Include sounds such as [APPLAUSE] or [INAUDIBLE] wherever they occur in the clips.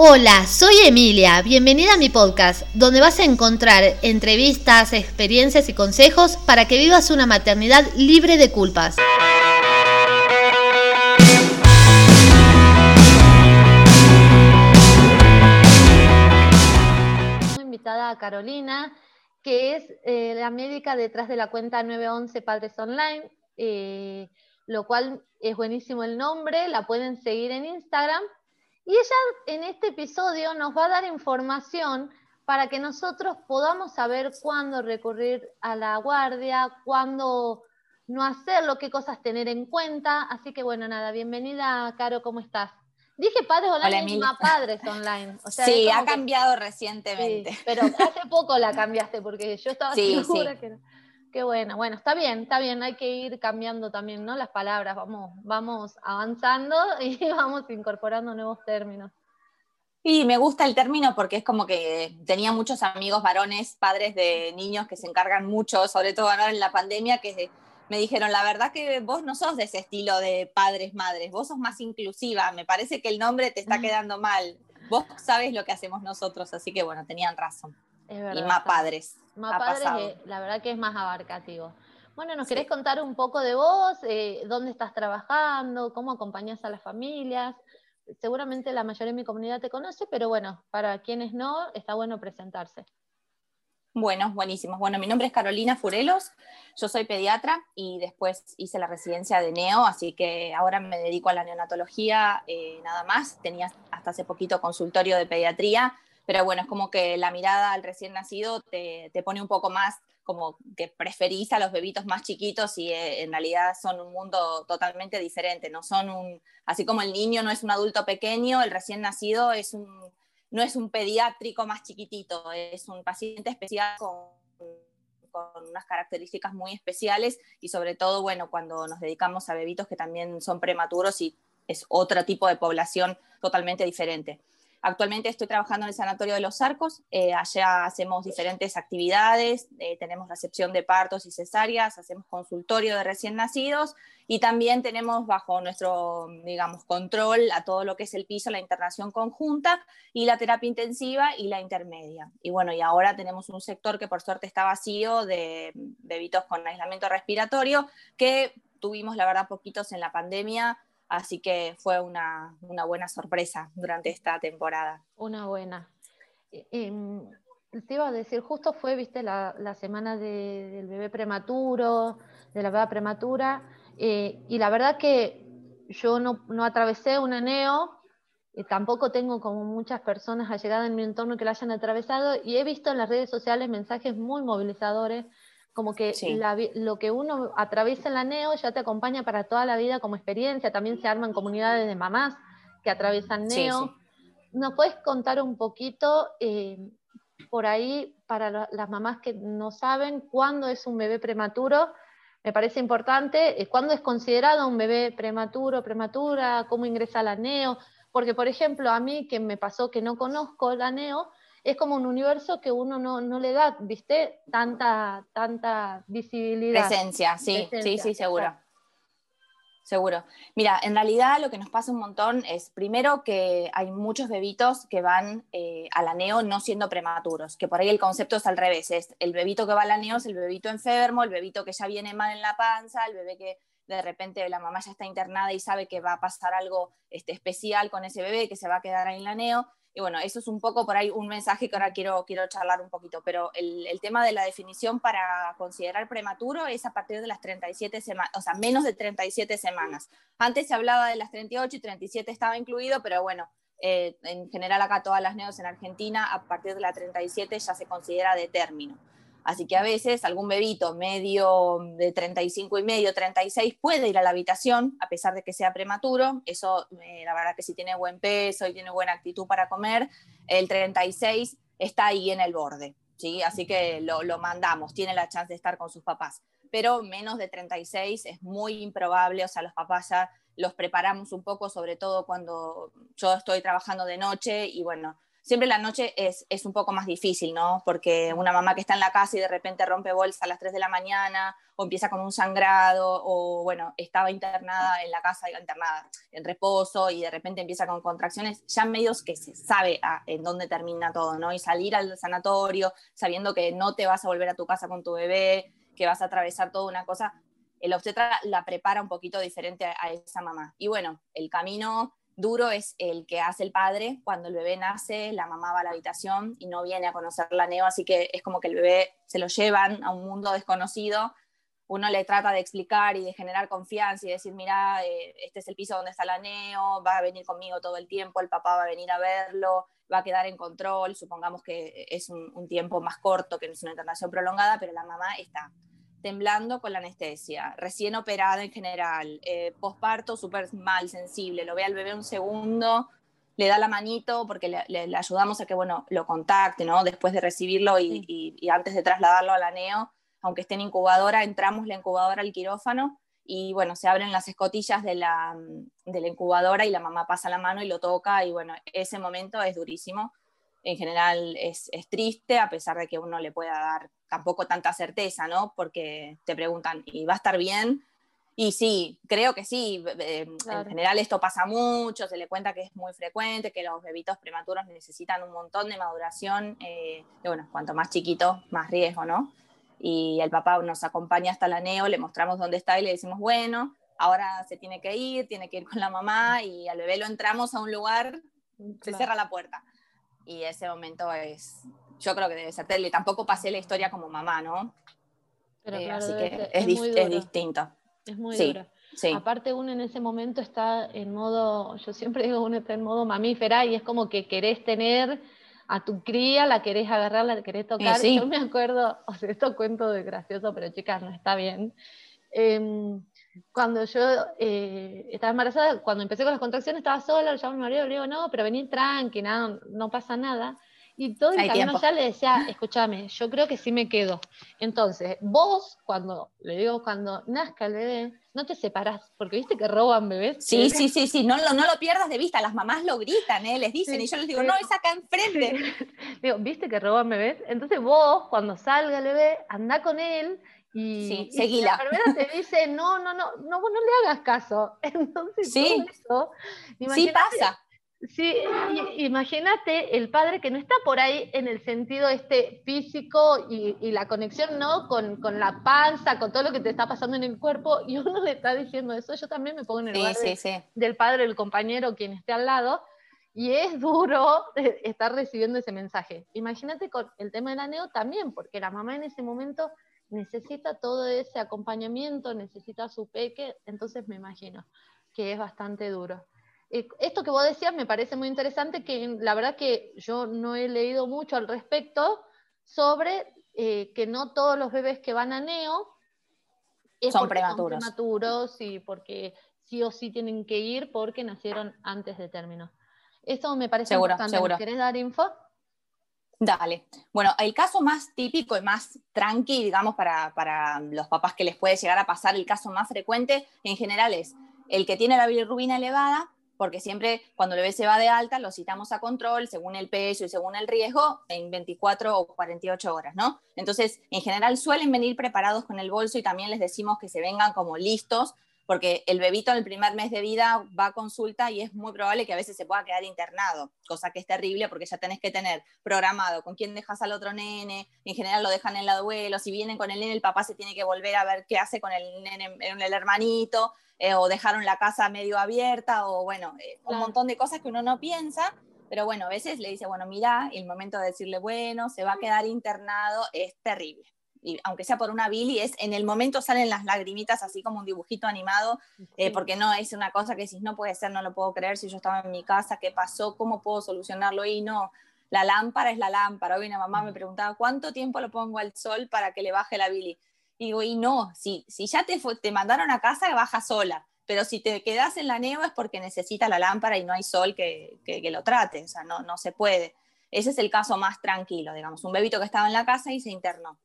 Hola, soy Emilia. Bienvenida a mi podcast, donde vas a encontrar entrevistas, experiencias y consejos para que vivas una maternidad libre de culpas. invitada a Carolina, que es eh, la médica detrás de la cuenta 911 Padres Online, eh, lo cual es buenísimo el nombre, la pueden seguir en Instagram y ella en este episodio nos va a dar información para que nosotros podamos saber cuándo recurrir a la guardia, cuándo no hacerlo, qué cosas tener en cuenta. Así que bueno, nada, bienvenida, Caro, ¿cómo estás? Dije padres online, Hola, padres online. sí, ha cambiado recientemente. pero hace poco la cambiaste porque yo estaba [LAUGHS] segura que no. Qué bueno, bueno, está bien, está bien, hay que ir cambiando también, ¿no? Las palabras, vamos, vamos avanzando [LAUGHS] y vamos incorporando nuevos términos. Y me gusta el término porque es como que tenía muchos amigos varones, padres de niños que se encargan mucho, sobre todo ahora en la pandemia, que me dijeron, la verdad que vos no sos de ese estilo de padres, madres, vos sos más inclusiva, me parece que el nombre te está quedando mal, vos sabes lo que hacemos nosotros, así que bueno, tenían razón. Y más padres. Más padres, la verdad que es más abarcativo. Bueno, ¿nos querés contar un poco de vos? Eh, ¿Dónde estás trabajando? ¿Cómo acompañas a las familias? Seguramente la mayoría de mi comunidad te conoce, pero bueno, para quienes no, está bueno presentarse. Bueno, buenísimo. Bueno, mi nombre es Carolina Furelos, yo soy pediatra y después hice la residencia de neo, así que ahora me dedico a la neonatología eh, nada más. Tenía hasta hace poquito consultorio de pediatría, pero bueno, es como que la mirada al recién nacido te, te pone un poco más como que preferís a los bebitos más chiquitos y eh, en realidad son un mundo totalmente diferente, no son un, así como el niño no es un adulto pequeño, el recién nacido es un, no es un pediátrico más chiquitito, es un paciente especial con, con unas características muy especiales y sobre todo, bueno, cuando nos dedicamos a bebitos que también son prematuros y es otro tipo de población totalmente diferente. Actualmente estoy trabajando en el Sanatorio de los Arcos, eh, allá hacemos diferentes actividades, eh, tenemos recepción de partos y cesáreas, hacemos consultorio de recién nacidos y también tenemos bajo nuestro, digamos, control a todo lo que es el piso, la internación conjunta y la terapia intensiva y la intermedia. Y bueno, y ahora tenemos un sector que por suerte está vacío de bebitos con aislamiento respiratorio, que tuvimos la verdad poquitos en la pandemia, Así que fue una, buena sorpresa durante esta temporada. Una buena. Em, te iba a decir, justo fue, viste, la, semana del bebé prematuro, de la bebé prematura, eh, y la verdad que yo no, no atravesé un aneo, y tampoco tengo como muchas personas allegadas en mi entorno que la hayan atravesado, y he visto en las redes sociales mensajes muy movilizadores como que lo que uno atraviesa en la NEO ya te acompaña para toda la vida como experiencia. También se arman comunidades de mamás que atraviesan NEO. ¿Nos puedes contar un poquito eh, por ahí para las mamás que no saben cuándo es un bebé prematuro? Me parece importante, eh, ¿cuándo es considerado un bebé prematuro, prematura? ¿Cómo ingresa la NEO? Porque, por ejemplo, a mí que me pasó que no conozco la NEO, es como un universo que uno no, no le da, ¿viste? Tanta, tanta visibilidad. Presencia, sí, sí, sí, seguro. Seguro. Mira, en realidad lo que nos pasa un montón es, primero, que hay muchos bebitos que van eh, a la neo no siendo prematuros, que por ahí el concepto es al revés, es el bebito que va a la neo es el bebito enfermo, el bebito que ya viene mal en la panza, el bebé que de repente la mamá ya está internada y sabe que va a pasar algo este, especial con ese bebé, que se va a quedar ahí en la neo. Y bueno, eso es un poco por ahí un mensaje que ahora quiero, quiero charlar un poquito, pero el, el tema de la definición para considerar prematuro es a partir de las 37 semanas, o sea, menos de 37 semanas. Antes se hablaba de las 38 y 37 estaba incluido, pero bueno, eh, en general acá todas las neos en Argentina, a partir de la 37 ya se considera de término. Así que a veces algún bebito medio de 35 y medio, 36 puede ir a la habitación a pesar de que sea prematuro. Eso, eh, la verdad que si tiene buen peso y tiene buena actitud para comer, el 36 está ahí en el borde. ¿sí? Así que lo, lo mandamos, tiene la chance de estar con sus papás. Pero menos de 36 es muy improbable, o sea, los papás ya los preparamos un poco, sobre todo cuando yo estoy trabajando de noche y bueno, Siempre la noche es, un poco más difícil, ¿no? Porque una mamá que está en la casa y de repente rompe bolsa a las 3 de la mañana, o empieza con un sangrado, o bueno, estaba internada en la casa, internada en reposo, y de repente empieza con contracciones, ya medios que se sabe en dónde termina todo, ¿no? Y salir al sanatorio sabiendo que no te vas a volver a tu casa con tu bebé, que vas a atravesar toda una cosa, el obstetra la prepara un poquito diferente a, esa mamá. Y bueno, el camino duro es el que hace el padre. Cuando el bebé nace, la mamá va a la habitación y no viene a conocer la neo, así que es como que el bebé se lo llevan a un mundo desconocido. Uno le trata de explicar y de generar confianza y decir, mira, eh, este es el piso donde está la neo, va a venir conmigo todo el tiempo, el papá va a venir a verlo, va a quedar en control, supongamos que es un, tiempo más corto, que no es una internación prolongada, pero la mamá está temblando con la anestesia, recién operada en general, eh, posparto súper mal, sensible, lo ve al bebé un segundo, le da la manito porque le, ayudamos a que, bueno, lo contacte, ¿no? Después de recibirlo y, antes de trasladarlo a la NEO, aunque esté en incubadora, entramos la incubadora al quirófano y, bueno, se abren las escotillas de la, de la incubadora y la mamá pasa la mano y lo toca y, bueno, ese momento es durísimo en general es, triste, a pesar de que uno le pueda dar tampoco tanta certeza, ¿no? Porque te preguntan, ¿y va a estar bien? Y sí, creo que sí. En general esto pasa mucho, se le cuenta que es muy frecuente, que los bebitos prematuros necesitan un montón de maduración. Eh, y bueno, cuanto más chiquito, más riesgo, ¿no? Y el papá nos acompaña hasta la neo, le mostramos dónde está y le decimos, bueno, ahora se tiene que ir, tiene que ir con la mamá y al bebé lo entramos a un lugar, se cierra la puerta y ese momento es, yo creo que debe ser terrible. Tampoco pasé la historia como mamá, ¿no? Pero eh, así que es, es, distinto. Es muy duro. Aparte uno en ese momento está en modo, yo siempre digo, uno está en modo mamífera y es como que querés tener a tu cría, la querés agarrar, la querés tocar. Yo me acuerdo, [LAUGHS] o sea, esto cuento de gracioso, pero chicas, no está bien. Em, cuando yo eh, estaba embarazada, cuando empecé con las contracciones, estaba sola, le llamo a mi marido, le digo, no, pero vení tranqui, no, no pasa nada. Y todo el camino ya le decía, escúchame, yo creo que sí me quedo. Entonces, vos, cuando, le digo, cuando nazca el bebé, no te separás, porque viste que roban bebés. Sí, sí, sí, sí, no, no, no lo pierdas de vista, las mamás lo gritan, ¿eh? les dicen, y yo les digo, no, es acá enfrente. [LAUGHS] Digo, viste que roban bebés, entonces vos, cuando salga el bebé, anda con él y, sí, seguila. la enfermera te [LAUGHS] dice, no, no, no, no, no le hagas caso. [LAUGHS] Entonces, sí, todo eso, sí pasa. Sí, imagínate el padre que no está por ahí en el sentido este físico y, y la conexión, ¿no? Con, con, la panza, con todo lo que te está pasando en el cuerpo, y uno le está diciendo eso, yo también me pongo en el lugar del padre, el compañero, quien esté al lado, y es duro [LAUGHS] estar recibiendo ese mensaje. Imagínate con el tema de la neo también, porque la mamá en ese momento necesita todo ese acompañamiento, necesita su peque, entonces me imagino que es bastante duro. Eh, esto que vos decías me parece muy interesante, que la verdad que yo no he leído mucho al respecto sobre eh, que no todos los bebés que van a neo son prematuros. son prematuros y porque sí o sí tienen que ir porque nacieron antes de término. Eso me parece importante. Seguro. ¿Querés dar info? Dale. Bueno, el caso más típico y más tranqui, digamos, para, los papás que les puede llegar a pasar, el caso más frecuente en general es el que tiene la bilirrubina elevada, porque siempre cuando el bebé se va de alta lo citamos a control según el peso y según el riesgo en 24 o 48 horas, ¿no? Entonces, en general suelen venir preparados con el bolso y también les decimos que se vengan como listos porque el bebito en el primer mes de vida va a consulta y es muy probable que a veces se pueda quedar internado, cosa que es terrible porque ya tenés que tener programado con quién dejas al otro nene, en general lo dejan en la duelo, si vienen con el nene el papá se tiene que volver a ver qué hace con el nene, el hermanito, eh, o dejaron la casa medio abierta, o bueno, eh, un montón de cosas que uno no piensa, pero bueno, a veces le dice, bueno, mira, el momento de decirle, bueno, se va a quedar internado es terrible y aunque sea por una Billy, es en el momento salen las lagrimitas así como un dibujito animado, eh, porque no es una cosa que decís, no puede ser, no lo puedo creer, si yo estaba en mi casa, ¿qué pasó? ¿Cómo puedo solucionarlo? Y no, la lámpara es la lámpara. Hoy una mamá me preguntaba, ¿cuánto tiempo lo pongo al sol para que le baje la Billy? Y digo, y no, si, si ya te, te mandaron a casa, baja sola. Pero si te quedas en la nieve es porque necesita la lámpara y no hay sol que, que, que lo trate, o sea, no, no se puede. Ese es el caso más tranquilo, digamos, un bebito que estaba en la casa y se internó.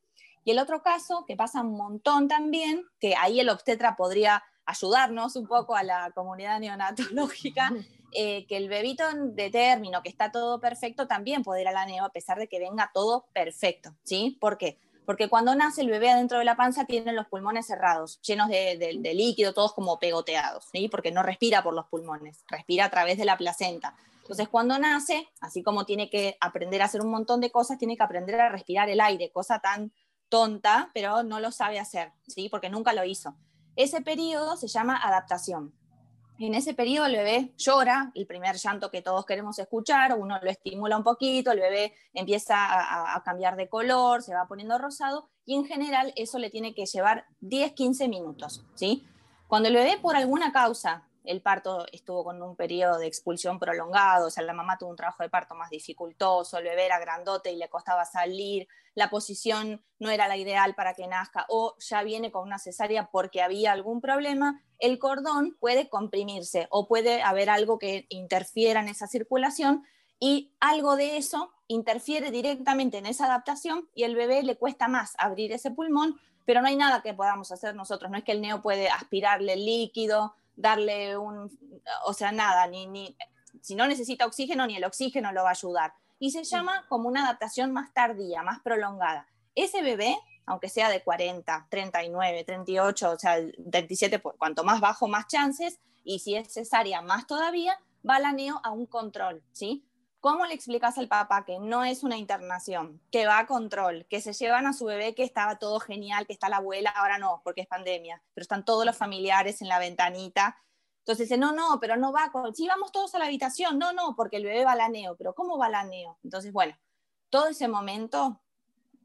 Y el otro caso, que pasa un montón también, que ahí el obstetra podría ayudarnos un poco a la comunidad neonatológica, [LAUGHS] eh, que el bebito de término, que está todo perfecto, también puede ir a la neo a pesar de que venga todo perfecto, ¿sí? ¿Por qué? Porque cuando nace el bebé adentro de la panza tiene los pulmones cerrados, llenos de, líquido, todos como pegoteados, ¿sí? Porque no respira por los pulmones, respira a través de la placenta. Entonces, cuando nace, así como tiene que aprender a hacer un montón de cosas, tiene que aprender a respirar el aire, cosa tan tonta, pero no lo sabe hacer, ¿sí? Porque nunca lo hizo. Ese periodo se llama adaptación. En ese periodo el bebé llora, el primer llanto que todos queremos escuchar, uno lo estimula un poquito, el bebé empieza a, a, cambiar de color, se va poniendo rosado y en general eso le tiene que llevar 10-15 minutos. ¿sí? Cuando el bebé por alguna causa el parto estuvo con un periodo de expulsión prolongado, o sea, la mamá tuvo un trabajo de parto más dificultoso, el bebé era grandote y le costaba salir, la posición no era la ideal para que nazca, o ya viene con una cesárea porque había algún problema, el cordón puede comprimirse o puede haber algo que interfiera en esa circulación y algo de eso interfiere directamente en esa adaptación y el bebé le cuesta más abrir ese pulmón, pero no hay nada que podamos hacer nosotros, no es que el neo puede aspirarle el líquido, darle un, o sea, nada, ni, ni, si no necesita oxígeno, ni el oxígeno lo va a ayudar. Y se llama como una adaptación más tardía, más prolongada. Ese bebé, aunque sea de 40, 39, 38, o sea, 37, cuanto más bajo, más chances, y si es cesárea, más todavía, va la neo a un control, ¿sí? ¿Cómo le explicas al papá que no es una internación, que va a control, que se llevan a su bebé que estaba todo genial, que está la abuela, ahora no, porque es pandemia, pero están todos los familiares en la ventanita? Entonces dice, no, no, pero no va, con... sí, vamos todos a la habitación, no, no, porque el bebé va pero ¿cómo va la neo? Entonces, bueno, todo ese momento,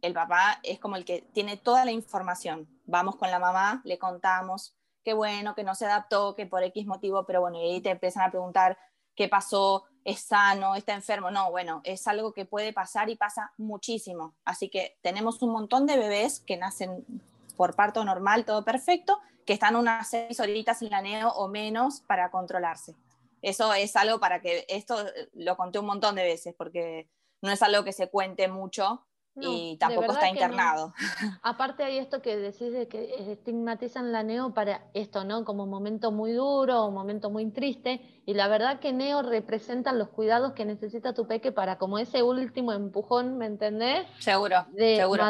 el papá es como el que tiene toda la información. Vamos con la mamá, le contamos, qué bueno, que no se adaptó, que por X motivo, pero bueno, y ahí te empiezan a preguntar qué pasó, es sano, está enfermo. No, bueno, es algo que puede pasar y pasa muchísimo. Así que tenemos un montón de bebés que nacen por parto normal, todo perfecto, que están unas seis horitas en la neo o menos para controlarse. Eso es algo para que, esto lo conté un montón de veces, porque no es algo que se cuente mucho, y tampoco está internado. [LAUGHS] Aparte hay esto que decís de que estigmatizan la neo para esto, ¿no? Como un momento muy duro, un momento muy triste, y la verdad que neo representan los cuidados que necesita tu peque para como ese último empujón, ¿me entendés? Seguro, de, seguro.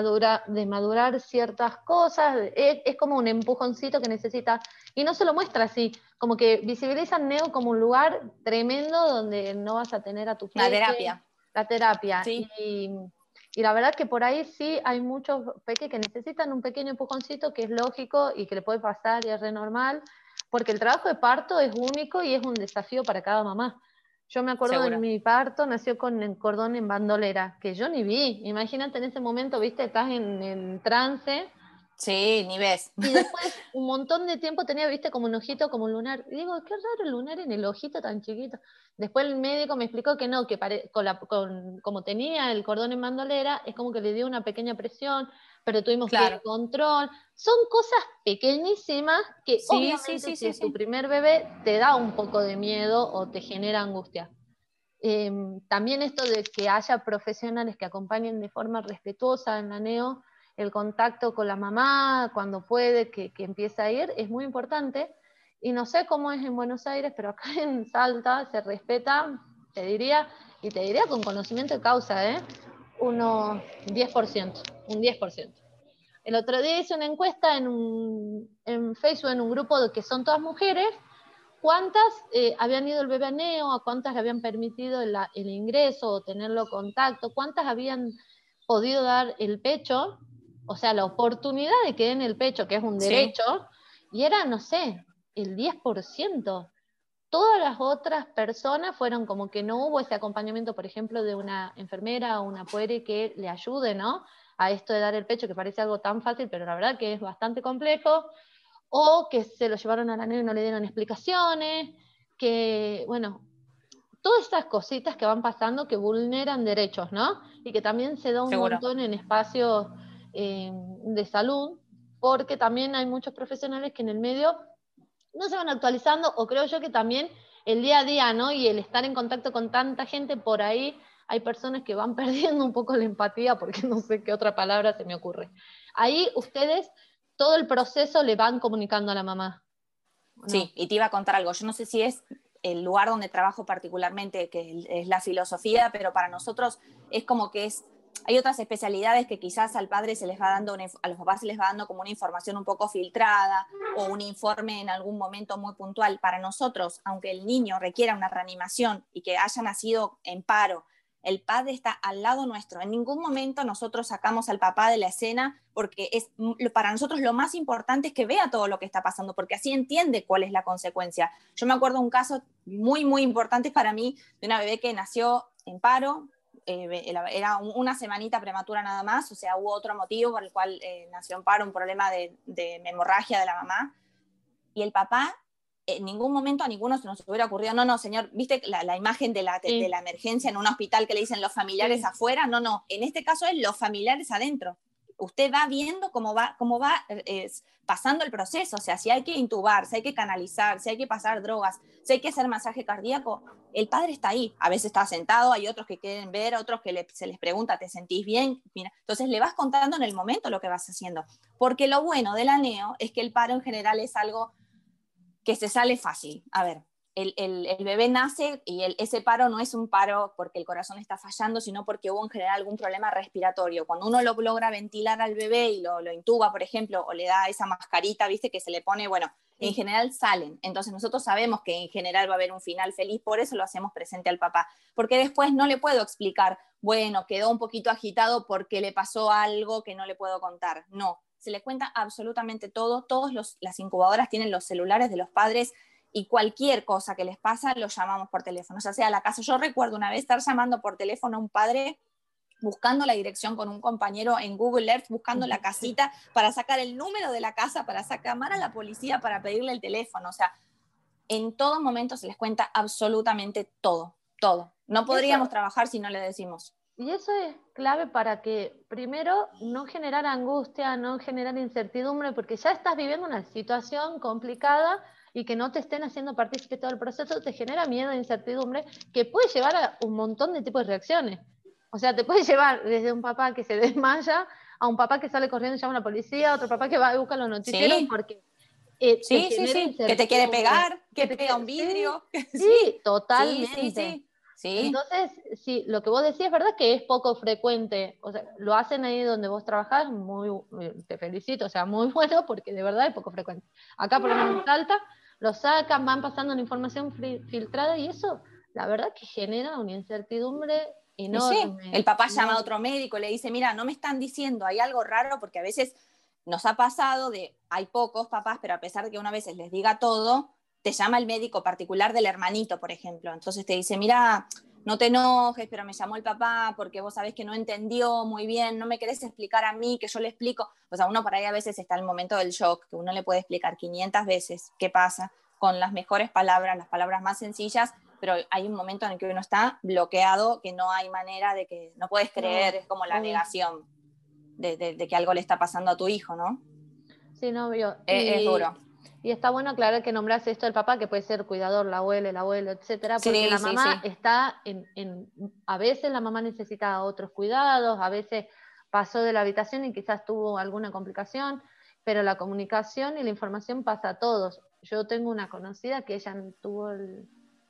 de madurar ciertas cosas, es, es, como un empujoncito que necesita, y no se lo muestra así, como que visibilizan neo como un lugar tremendo donde no vas a tener a tu peque. La terapia. La terapia. Sí. Y, y la verdad que por ahí sí hay muchos peques que necesitan un pequeño empujoncito que es lógico y que le puede pasar y es re normal, porque el trabajo de parto es único y es un desafío para cada mamá. Yo me acuerdo de mi parto, nació con el cordón en bandolera, que yo ni vi. Imagínate en ese momento, viste, estás en, en trance Sí, ni ves. Y después [LAUGHS] un montón de tiempo tenía, viste, como un ojito, como un lunar. Y digo, qué raro el lunar en el ojito tan chiquito. Después el médico me explicó que no, que con la, con, como tenía el cordón en mandolera, es como que le dio una pequeña presión, pero tuvimos que ir control. Son cosas pequeñísimas que obviamente si es tu primer bebé te da un poco de miedo o te genera angustia. Em, también esto de que haya profesionales que acompañen de forma respetuosa en la NEO, el contacto con la mamá cuando puede, que, que empieza a ir, es muy importante. Y no sé cómo es en Buenos Aires, pero acá en Salta se respeta, te diría, y te diría con conocimiento de causa, ¿eh? unos 10%, un 10%. El otro día hice una encuesta en, un, en Facebook, en un grupo de que son todas mujeres, cuántas eh, habían ido el bebé a cuántas le habían permitido el ingreso o tenerlo contacto, cuántas habían podido dar el pecho o sea, la oportunidad de que den el pecho, que es un derecho, y era, no sé, el 10%. Todas las otras personas fueron como que no hubo ese acompañamiento, por ejemplo, de una enfermera o una puere que le ayude, ¿no? A esto de dar el pecho, que parece algo tan fácil, pero la verdad que es bastante complejo. O que se lo llevaron a la nena y no le dieron explicaciones, que, bueno, todas estas cositas que van pasando que vulneran derechos, ¿no? Y que también se da un montón en espacios eh, de salud, porque también hay muchos profesionales que en el medio no se van actualizando, o creo yo que también el día a día, ¿no? Y el estar en contacto con tanta gente por ahí, hay personas que van [LAUGHS] perdiendo un poco la empatía, porque no sé qué otra palabra se me ocurre. Ahí ustedes todo el proceso le van comunicando a la mamá. Sí, y te iba a contar algo. Yo no sé si es el lugar donde trabajo particularmente, que es la filosofía, pero para nosotros es como que es hay otras especialidades que quizás al padre se les va dando, a los papás se les va dando como una información un poco filtrada o un informe en algún momento muy puntual. Para nosotros, aunque el niño requiera una reanimación y que haya nacido en paro, el padre está al lado nuestro. En ningún momento nosotros sacamos al papá de la escena porque es para nosotros lo más importante es que vea todo lo que está pasando, porque así entiende cuál es la consecuencia. Yo me acuerdo un caso muy, muy importante para mí de una bebé que nació en paro, eh, era una semanita prematura nada más, o sea, hubo otro motivo por el cual eh, nació en paro, un problema de, hemorragia de la mamá. Y el papá, en ningún momento a ninguno se nos hubiera ocurrido, no, no, señor, ¿viste la, imagen de la, de, la emergencia en un hospital que le dicen los familiares afuera? No, no, en este caso es los familiares adentro usted va viendo cómo va, cómo va eh, pasando el proceso, o sea, si hay que intubar, si hay que canalizar, si hay que pasar drogas, si hay que hacer masaje cardíaco, el padre está ahí, a veces está sentado, hay otros que quieren ver, otros que se les pregunta, ¿te sentís bien? entonces le vas contando en el momento lo que vas haciendo, porque lo bueno del aneo es que el paro en general es algo que se sale fácil. A ver, el, bebé nace y ese paro no es un paro porque el corazón está fallando, sino porque hubo en general algún problema respiratorio. Cuando uno lo logra ventilar al bebé y lo, intuba, por ejemplo, o le da esa mascarita, viste, que se le pone, bueno, en general salen. Entonces nosotros sabemos que en general va a haber un final feliz, por eso lo hacemos presente al papá. Porque después no le puedo explicar, bueno, quedó un poquito agitado porque le pasó algo que no le puedo contar. No, se le cuenta absolutamente todo. Todas las incubadoras tienen los celulares de los padres y cualquier cosa que les pasa lo llamamos por teléfono, o sea, a la casa. Yo recuerdo una vez estar llamando por teléfono a un padre buscando la dirección con un compañero en Google Earth, buscando la casita para sacar el número de la casa, para sacar a la policía, para pedirle el teléfono. O sea, en todo momento se les cuenta absolutamente todo, todo. No podríamos trabajar si no le decimos. Y eso es clave para que, primero, no generar angustia, no generar incertidumbre, porque ya estás viviendo una situación complicada y que no te estén haciendo partícipe todo el proceso, te genera miedo e incertidumbre que puede llevar a un montón de tipos de reacciones. O sea, te puede llevar desde un papá que se desmaya a un papá que sale corriendo y llama a la policía, a otro papá que va y busca los noticieros porque... Eh, sí, sí, sí, que te quiere pegar, que, te pega un vidrio. [LAUGHS] Sí, totalmente. Sí, Entonces, sí, lo que vos decís es verdad que es poco frecuente. O sea, lo hacen ahí donde vos trabajás, muy, eh, te felicito, o sea, muy [LAUGHS] bueno, porque de verdad es poco frecuente. Acá por lo menos Salta, lo sacan, van pasando una información filtrada y eso, la verdad que genera una incertidumbre enorme. Sí. El papá llama a otro médico, le dice, mira, no me están diciendo, hay algo raro, porque a veces nos ha pasado de, hay pocos papás, pero a pesar de que una vez les diga todo, te llama el médico particular del hermanito, por ejemplo. Entonces te dice, mira, no te enojes, pero me llamó el papá porque vos sabés que no entendió muy bien, no me querés explicar a mí, que yo le explico. O sea, uno por ahí a veces está en el momento del shock, que uno le puede explicar 500 veces qué pasa con las mejores palabras, las palabras más sencillas, pero hay un momento en el que uno está bloqueado, que no hay manera de que, no puedes creer, es como la negación de, que algo le está pasando a tu hijo, ¿no? Sí, no, yo. Es, duro. Y está bueno aclarar que nombras esto del papá, que puede ser cuidador, la abuela, el abuelo, etcétera, porque la mamá está en, en, a veces la mamá necesita otros cuidados, a veces pasó de la habitación y quizás tuvo alguna complicación, pero la comunicación y la información pasa a todos. Yo tengo una conocida que ella tuvo el,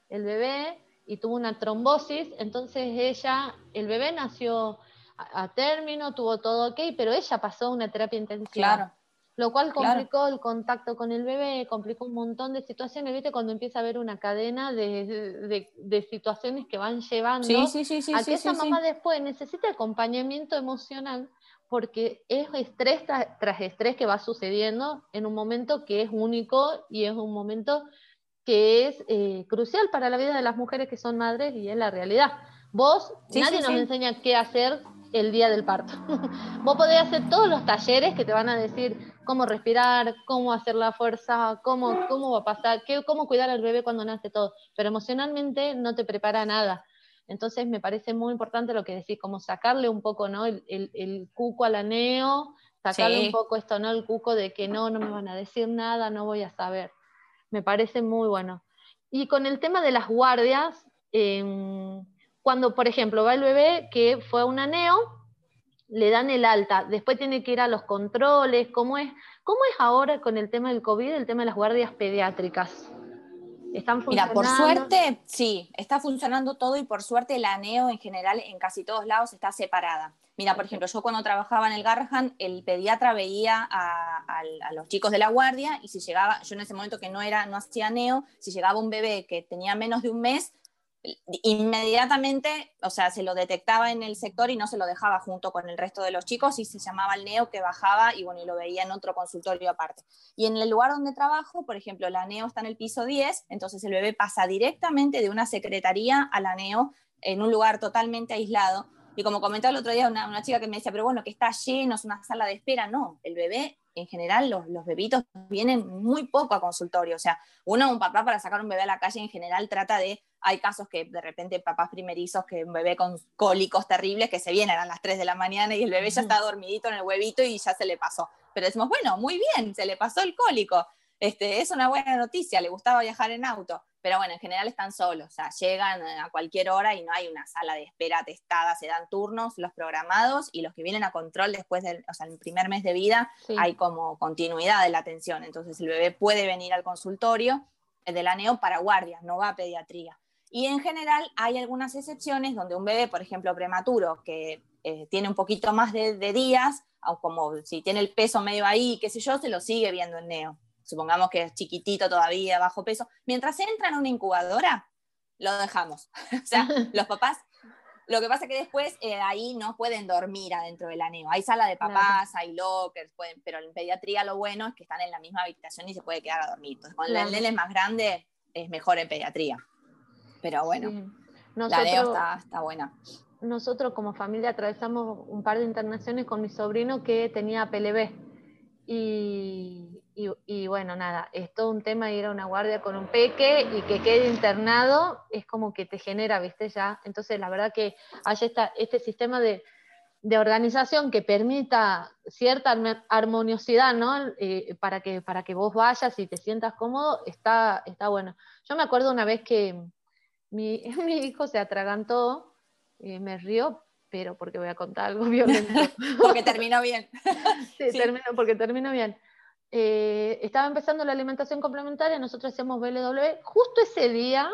bebé y tuvo una trombosis, entonces ella, el bebé nació a, a, término, tuvo todo ok, pero ella pasó una terapia intensiva. Claro lo cual complicó el contacto con el bebé, complicó un montón de situaciones, ¿viste? Cuando empieza a haber una cadena de, situaciones que van llevando a que esa mamá después necesite acompañamiento emocional porque es estrés tras, estrés que va sucediendo en un momento que es único y es un momento que es eh, crucial para la vida de las mujeres que son madres y es la realidad. Vos, nadie nos enseña qué hacer el día del parto. [LAUGHS] Vos podés hacer todos los talleres que te van a decir cómo respirar, cómo hacer la fuerza, cómo, cómo va a pasar, qué, cómo cuidar al bebé cuando nace todo, pero emocionalmente no te prepara nada. Entonces me parece muy importante lo que decís, como sacarle un poco ¿no? el, el, cuco al aneo, sacarle un poco esto, ¿no? El cuco de que no, no me van a decir nada, no voy a saber. Me parece muy bueno. Y con el tema de las guardias, em, cuando, por ejemplo, va el bebé que fue a un aneo, le dan el alta, después tiene que ir a los controles, ¿cómo es, cómo es ahora con el tema del COVID, el tema de las guardias pediátricas? ¿Están Mira, por suerte, sí, está funcionando todo y por suerte la NEO en general en casi todos lados está separada. Mira, por ejemplo, yo cuando trabajaba en el Garrahan, el pediatra veía a, a, los chicos de la guardia y si llegaba, yo en ese momento que no era, no hacía neo, si llegaba un bebé que tenía menos de un mes, inmediatamente, o sea, se lo detectaba en el sector y no se lo dejaba junto con el resto de los chicos y se llamaba el neo que bajaba y bueno, y lo veía en otro consultorio aparte. Y en el lugar donde trabajo, por ejemplo, la neo está en el piso 10, entonces el bebé pasa directamente de una secretaría a la neo en un lugar totalmente aislado. Y como comentaba el otro día una, una chica que me decía, pero bueno, que está lleno, es una sala de espera. No, el bebé en general los, los, bebitos vienen muy poco a consultorio. O sea, uno, un papá para sacar un bebé a la calle en general trata de, hay casos que de repente papás primerizos, que un bebé con cólicos terribles que se vienen a las 3 de la mañana y el bebé ya está dormidito en el huevito y ya se le pasó. Pero decimos, bueno, muy bien, se le pasó el cólico. Este, es una buena noticia, le gustaba viajar en auto. Pero bueno, en general están solos, o sea, llegan a cualquier hora y no hay una sala de espera testada, se dan turnos, los programados y los que vienen a control después del, o sea, el primer mes de vida, hay como continuidad de la atención. Entonces el bebé puede venir al consultorio de la NEO para guardia, no va a pediatría. Y en general hay algunas excepciones donde un bebé, por ejemplo, prematuro, que eh, tiene un poquito más de, de días, como si tiene el peso medio ahí, qué sé yo, se lo sigue viendo el neo supongamos que es chiquitito todavía, bajo peso, mientras entra en una incubadora, lo dejamos. [LAUGHS] o sea, [LAUGHS] los papás, lo que pasa es que después eh, ahí no pueden dormir adentro del aneo. Hay sala de papás, hay lockers, pueden, pero en pediatría lo bueno es que están en la misma habitación y se puede quedar a dormir. Entonces, cuando el nene es más grande, es mejor en pediatría. Pero bueno, la aneo está, está buena nosotros como familia atravesamos un par de internaciones con mi sobrino que tenía PLB. Y y, bueno, nada, es todo un tema ir a una guardia con un peque y que quede internado, es como que te genera, viste, ya. Entonces, la verdad que hay esta, este sistema de, de organización que permita cierta armoniosidad, ¿no? Eh, para, que, para que vos vayas y te sientas cómodo, está, está bueno. Yo me acuerdo una vez que mi, [LAUGHS] mi hijo se atragantó, eh, me río, pero porque voy a contar algo [LAUGHS] violento. porque terminó bien. [LAUGHS] sí, sí. Terminó, porque terminó bien. Eh, estaba empezando la alimentación complementaria, nosotros hacíamos BLW, justo ese día,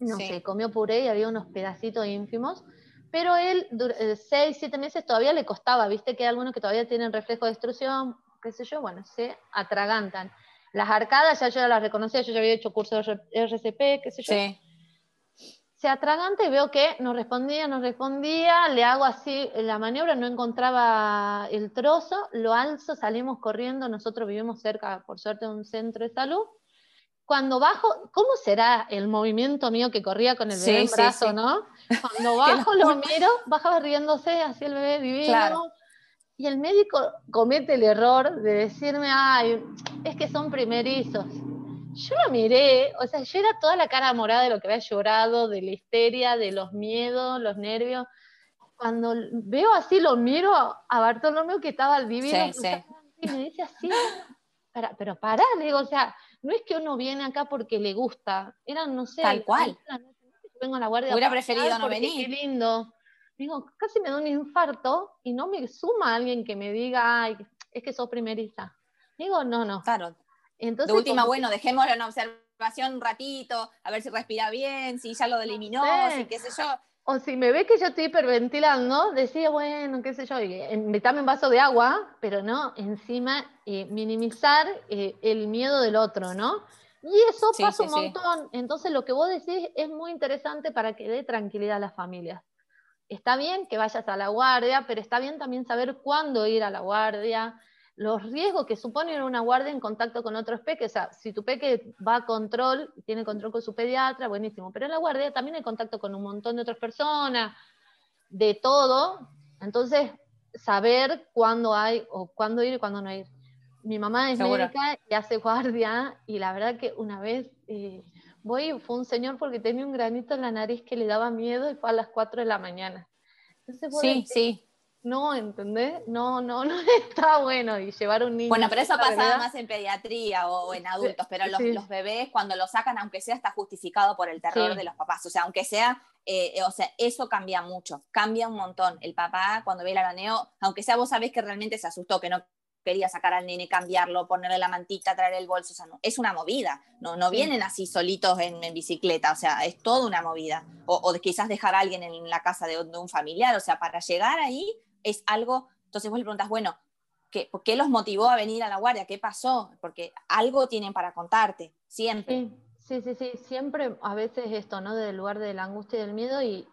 no sé, comió puré y había unos pedacitos ínfimos, pero él, eh, seis, siete meses todavía le costaba, viste que hay algunos que todavía tienen reflejo de destrucción, qué sé yo, bueno, se atragantan. Las arcadas ya yo las reconocía, yo ya había hecho curso de RCP, qué sé yo. Sí se atraganta y veo que no respondía, no respondía, le hago así la maniobra, no encontraba el trozo, lo alzo, salimos corriendo, nosotros vivimos cerca, por suerte, de un centro de salud. Cuando bajo, ¿cómo será el movimiento mío que corría con el bebé en brazo, no? Cuando [LAUGHS] bajo lo miro, bajaba riéndose, así el bebé divino. Y el médico comete el error de decirme, ay, es que son primerizos yo lo miré, o sea, yo era toda la cara morada de lo que había llorado, de la histeria, de los miedos, los nervios. Cuando veo así, lo miro a Bartolomeo que estaba al vivir y me dice así, para, pero pará, le digo, o sea, no es que uno viene acá porque le gusta, era, no sé, tal cual. Vengo a la guardia. Hubiera preferido no venir. Qué lindo. Digo, casi me da un infarto y no me suma alguien que me diga, ay, es que sos primeriza. Digo, no, no. Claro, de última, bueno, dejémoslo en observación un ratito, a ver si respira bien, si ya lo eliminó, si qué sé yo. O si me ve que yo estoy hiperventilando, decía, bueno, qué sé yo, metame un vaso de agua, pero no, encima eh, minimizar eh, el miedo del otro, ¿no? Y eso pasa un montón. Entonces, lo que vos decís es muy interesante para que dé tranquilidad a las familias. Está bien que vayas a la guardia, pero está bien también saber cuándo ir a la guardia, los riesgos que supone una guardia en contacto con otros peques. O sea, si tu peque va a control, tiene control con su pediatra, buenísimo. Pero en la guardia también hay contacto con un montón de otras personas, de todo. Entonces, saber cuándo hay, o cuándo ir y cuándo no ir. Mi mamá es médica y hace guardia, y la verdad que una vez eh, voy, fue un señor porque tenía un granito en la nariz que le daba miedo y fue a las 4 de la mañana. sí, sí no, ¿entendés? No, no, [LAUGHS] no está bueno y llevar un niño. Bueno, pero eso pasa más en pediatría o, en adultos, pero los, bebés cuando lo sacan, aunque sea, está justificado por el terror de los papás. O sea, aunque sea, eh, o sea, eso cambia mucho, cambia un montón. El papá cuando ve el araneo, aunque sea vos sabés que realmente se asustó, que no peluquería, sacar al nene, cambiarlo, ponerle la mantita, traer el bolso, o sea, no, es una movida, no, no vienen así solitos en, bicicleta, o sea, es toda una movida. O, quizás dejar a alguien en la casa de, un familiar, o sea, para llegar ahí es algo, entonces vos le preguntas, bueno, ¿qué, ¿qué los motivó a venir a la guardia? ¿Qué pasó? Porque algo tienen para contarte, siempre. Sí, sí, sí, siempre a veces esto, ¿no? Del lugar de la angustia y del miedo y,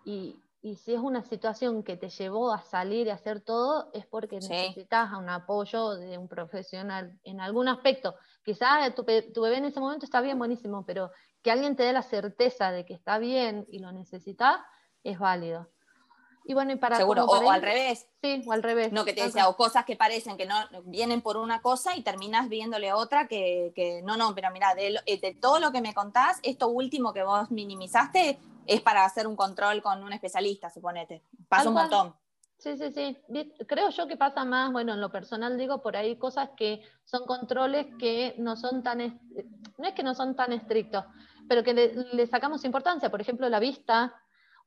y si es una situación que te llevó a salir y hacer todo, es porque necesitas un apoyo de un profesional en algún aspecto. Quizás tu, tu, bebé en ese momento está bien, buenísimo, pero que alguien te dé la certeza de que está bien y lo necesitas, es válido. Y bueno, y para Seguro, o, al revés. Sí, o al revés. No, que te decía, o cosas que parecen que no vienen por una cosa y terminas viéndole otra que, que no, no, pero mira, de, de, todo lo que me contás, esto último que vos minimizaste es para hacer un control con un especialista, suponete. Pasa un montón. Sí, sí, sí. Creo yo que pasa más, bueno, en lo personal digo, por ahí cosas que son controles que no son tan, no es que no son tan estrictos, pero que le, sacamos importancia. Por ejemplo, la vista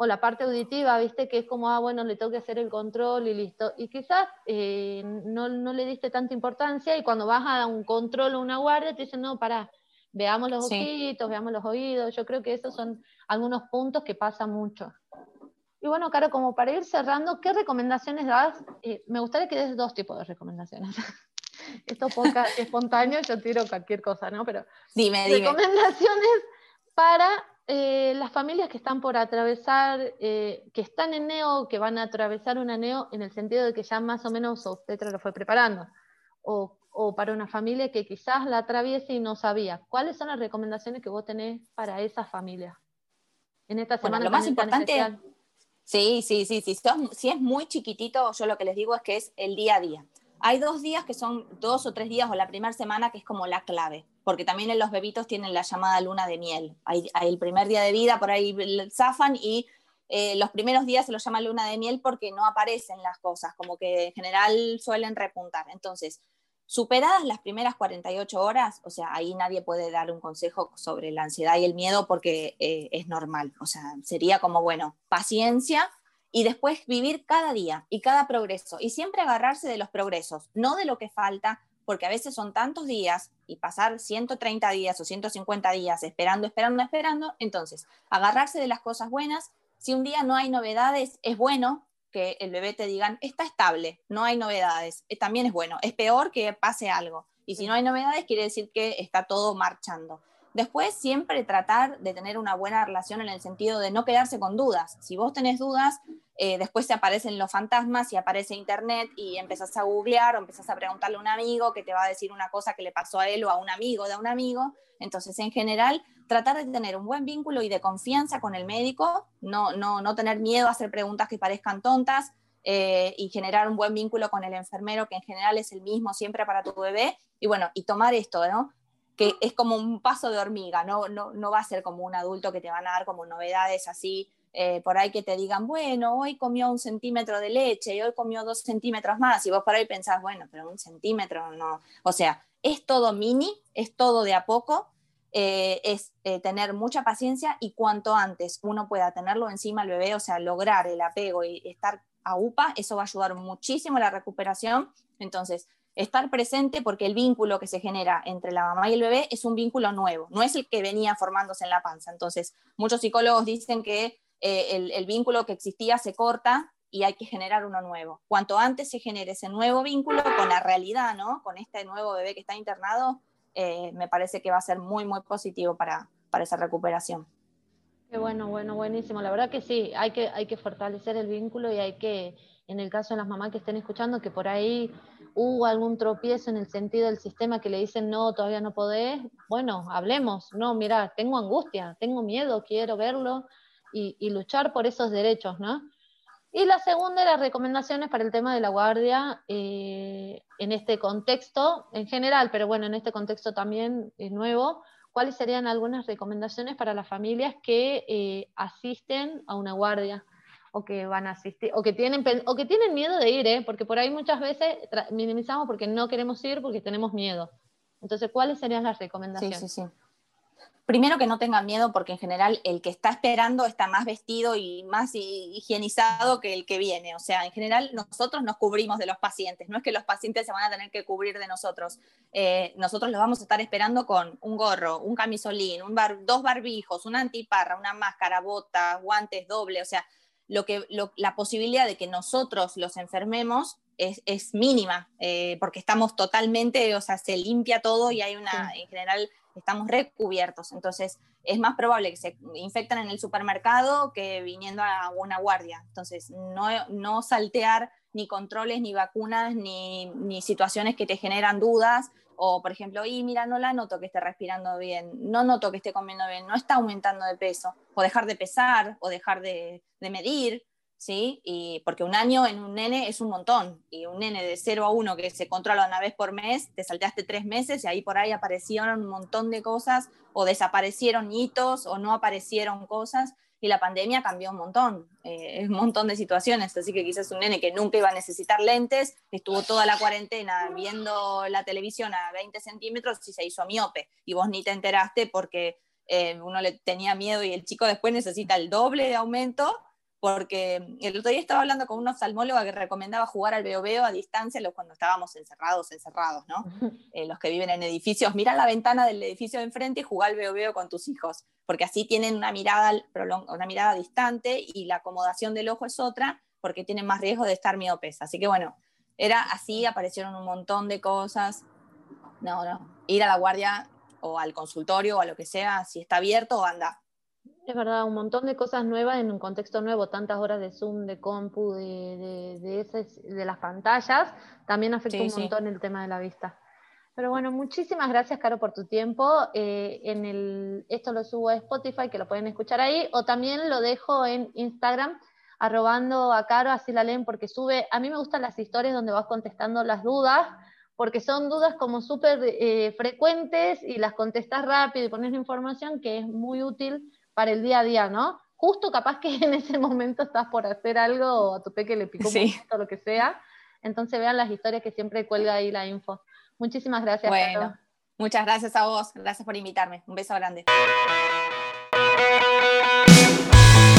o la parte auditiva, viste, que es como, ah, bueno, le tengo que hacer el control y listo. Y quizás eh, no, no, le diste tanta importancia y cuando vas a un control o una guardia te dicen, no, para, veamos los ojitos, veamos los oídos. Yo creo que esos son algunos puntos que pasa mucho. Y bueno, Caro, como para ir cerrando, ¿qué recomendaciones das? Eh, me gustaría que des dos tipos de recomendaciones. [LAUGHS] Esto poca [LAUGHS] espontáneo, yo tiro cualquier cosa, ¿no? Pero dime, recomendaciones para eh, las familias que están por atravesar, eh, que están en neo, que van a atravesar una neo en el sentido de que ya más o menos usted lo fue preparando, o, o para una familia que quizás la atraviese y no sabía. ¿Cuáles son las recomendaciones que vos tenés para esas familias? en esta semana. lo más importante, sí, sí, sí, sí. Si es muy chiquitito, yo lo que les digo es que es el día a día. Hay dos días que son dos o tres días o la primera semana que es como la clave, porque también en los bebitos tienen la llamada luna de miel. Hay, el primer día de vida, por ahí zafan y eh, los primeros días se los llama luna de miel porque no aparecen las cosas, como que en general suelen repuntar. Entonces, Superadas las primeras 48 horas, o sea, ahí nadie puede dar un consejo sobre la ansiedad y el miedo porque eh, es normal. O sea, sería como, bueno, paciencia y después vivir cada día y cada progreso y siempre agarrarse de los progresos, no de lo que falta, porque a veces son tantos días y pasar 130 días o 150 días esperando, esperando, esperando. Entonces, agarrarse de las cosas buenas. Si un día no hay novedades, es bueno que el bebé te digan, está estable, no hay novedades, eh, también es bueno. Es peor que pase algo. Y si no hay novedades, quiere decir que está todo marchando. Después, siempre tratar de tener una buena relación en el sentido de no quedarse con dudas. Si vos tenés dudas, eh, después se aparecen los fantasmas y aparece internet y empezás a googlear o empezás a preguntarle a un amigo que te va a decir una cosa que le pasó a él o a un amigo de un amigo. Entonces, en general, tratar de tener un buen vínculo y de confianza con el médico, no, no, no tener miedo a hacer preguntas que parezcan tontas eh, y generar un buen vínculo con el enfermero, que en general es el mismo siempre para tu bebé, y bueno, y tomar esto, ¿no? Que es como un paso de hormiga, no, no, no va a ser como un adulto que te van a dar como novedades así, eh, por ahí que te digan, bueno, hoy comió un centímetro de leche y hoy comió dos centímetros más, y vos por ahí pensás, bueno, pero un centímetro no, o sea, es todo mini, es todo de a poco, eh, es eh, tener mucha paciencia y cuanto antes uno pueda tenerlo encima al bebé, o sea, lograr el apego y estar a UPA, eso va a ayudar muchísimo a la recuperación. Entonces, estar presente porque el vínculo que se genera entre la mamá y el bebé es un vínculo nuevo, no es el que venía formándose en la panza. Entonces, muchos psicólogos dicen que eh, el, vínculo que existía se corta y hay que generar uno nuevo. Cuanto antes se genere ese nuevo vínculo con la realidad, ¿no? Con este nuevo bebé que está internado, eh, me parece que va a ser muy, muy positivo para, para esa recuperación. Qué bueno, bueno, buenísimo. La verdad que sí, hay que, hay que fortalecer el vínculo y hay que, en el caso de las mamás que estén escuchando, que por ahí hubo algún tropiezo en el sentido del sistema que le dicen, no, todavía no podés, bueno, hablemos, no, mira, tengo angustia, tengo miedo, quiero verlo y, luchar por esos derechos, ¿no? Y la segunda, las recomendaciones para el tema de la guardia eh, en este contexto en general, pero bueno, en este contexto también es nuevo. ¿Cuáles serían algunas recomendaciones para las familias que eh, asisten a una guardia o que van a asistir o que tienen o que tienen miedo de ir, ¿eh? porque por ahí muchas veces minimizamos porque no queremos ir porque tenemos miedo. Entonces, ¿cuáles serían las recomendaciones? Sí, sí, sí. primero que no tengan miedo porque en general el que está esperando está más vestido y más higienizado que el que viene. O sea, en general nosotros nos cubrimos de los pacientes, no es que los pacientes se van a tener que cubrir de nosotros. Eh, nosotros los vamos a estar esperando con un gorro, un camisolín, un dos barbijos, una antiparra, una máscara, botas, guantes doble. O sea, lo que, la posibilidad de que nosotros los enfermemos es, mínima, eh, porque estamos totalmente, o sea, se limpia todo y hay una, en general, estamos recubiertos. Entonces, es más probable que se infecten en el supermercado que viniendo a una guardia. Entonces, no, no saltear ni controles, ni vacunas, ni, ni, situaciones que te generan dudas. O, por ejemplo, y mira, no la noto que esté respirando bien, no noto que esté comiendo bien, no está aumentando de peso. O dejar de pesar, o dejar de, de medir. ¿Sí? Y porque un año en un nene es un montón, y un nene de 0 a 1 que se controla una vez por mes, te salteaste tres meses y ahí por ahí aparecieron un montón de cosas, o desaparecieron hitos, o no aparecieron cosas, y la pandemia cambió un montón, eh, un montón de situaciones, así que quizás un nene que nunca iba a necesitar lentes, estuvo toda la cuarentena viendo la televisión a 20 centímetros y se hizo miope, y vos ni te enteraste porque... Eh, uno le tenía miedo y el chico después necesita el doble de aumento porque el otro día estaba hablando con una oftalmóloga que recomendaba jugar al veo veo a distancia cuando estábamos encerrados, encerrados, ¿no? [LAUGHS] Eh, los que viven en edificios, mira la ventana del edificio de enfrente y juega al veo veo con tus hijos, porque así tienen una mirada, una mirada distante y la acomodación del ojo es otra, porque tienen más riesgo de estar miopes. Así que bueno, era así, aparecieron un montón de cosas. No, no, ir a la guardia o al consultorio o a lo que sea, si está abierto, anda, es verdad, un montón de cosas nuevas en un contexto nuevo, tantas horas de Zoom, de compu, de, de, de las pantallas, también afecta un montón el tema de la vista. Pero bueno, muchísimas gracias, Caro, por tu tiempo. Eh, en el, esto lo subo a Spotify, que lo pueden escuchar ahí, o también lo dejo en Instagram, arrobando a Caro, así la leen, porque sube, a mí me gustan las historias donde vas contestando las dudas, porque son dudas como súper eh, frecuentes y las contestas rápido y pones información que es muy útil para el día a día, ¿no? Justo capaz que [LAUGHS] en ese momento estás por hacer algo o a tu peque le picó un o lo que sea. Entonces vean las historias que siempre cuelga ahí la info. Muchísimas gracias. Bueno, muchas gracias a vos. Gracias por invitarme. Un beso grande.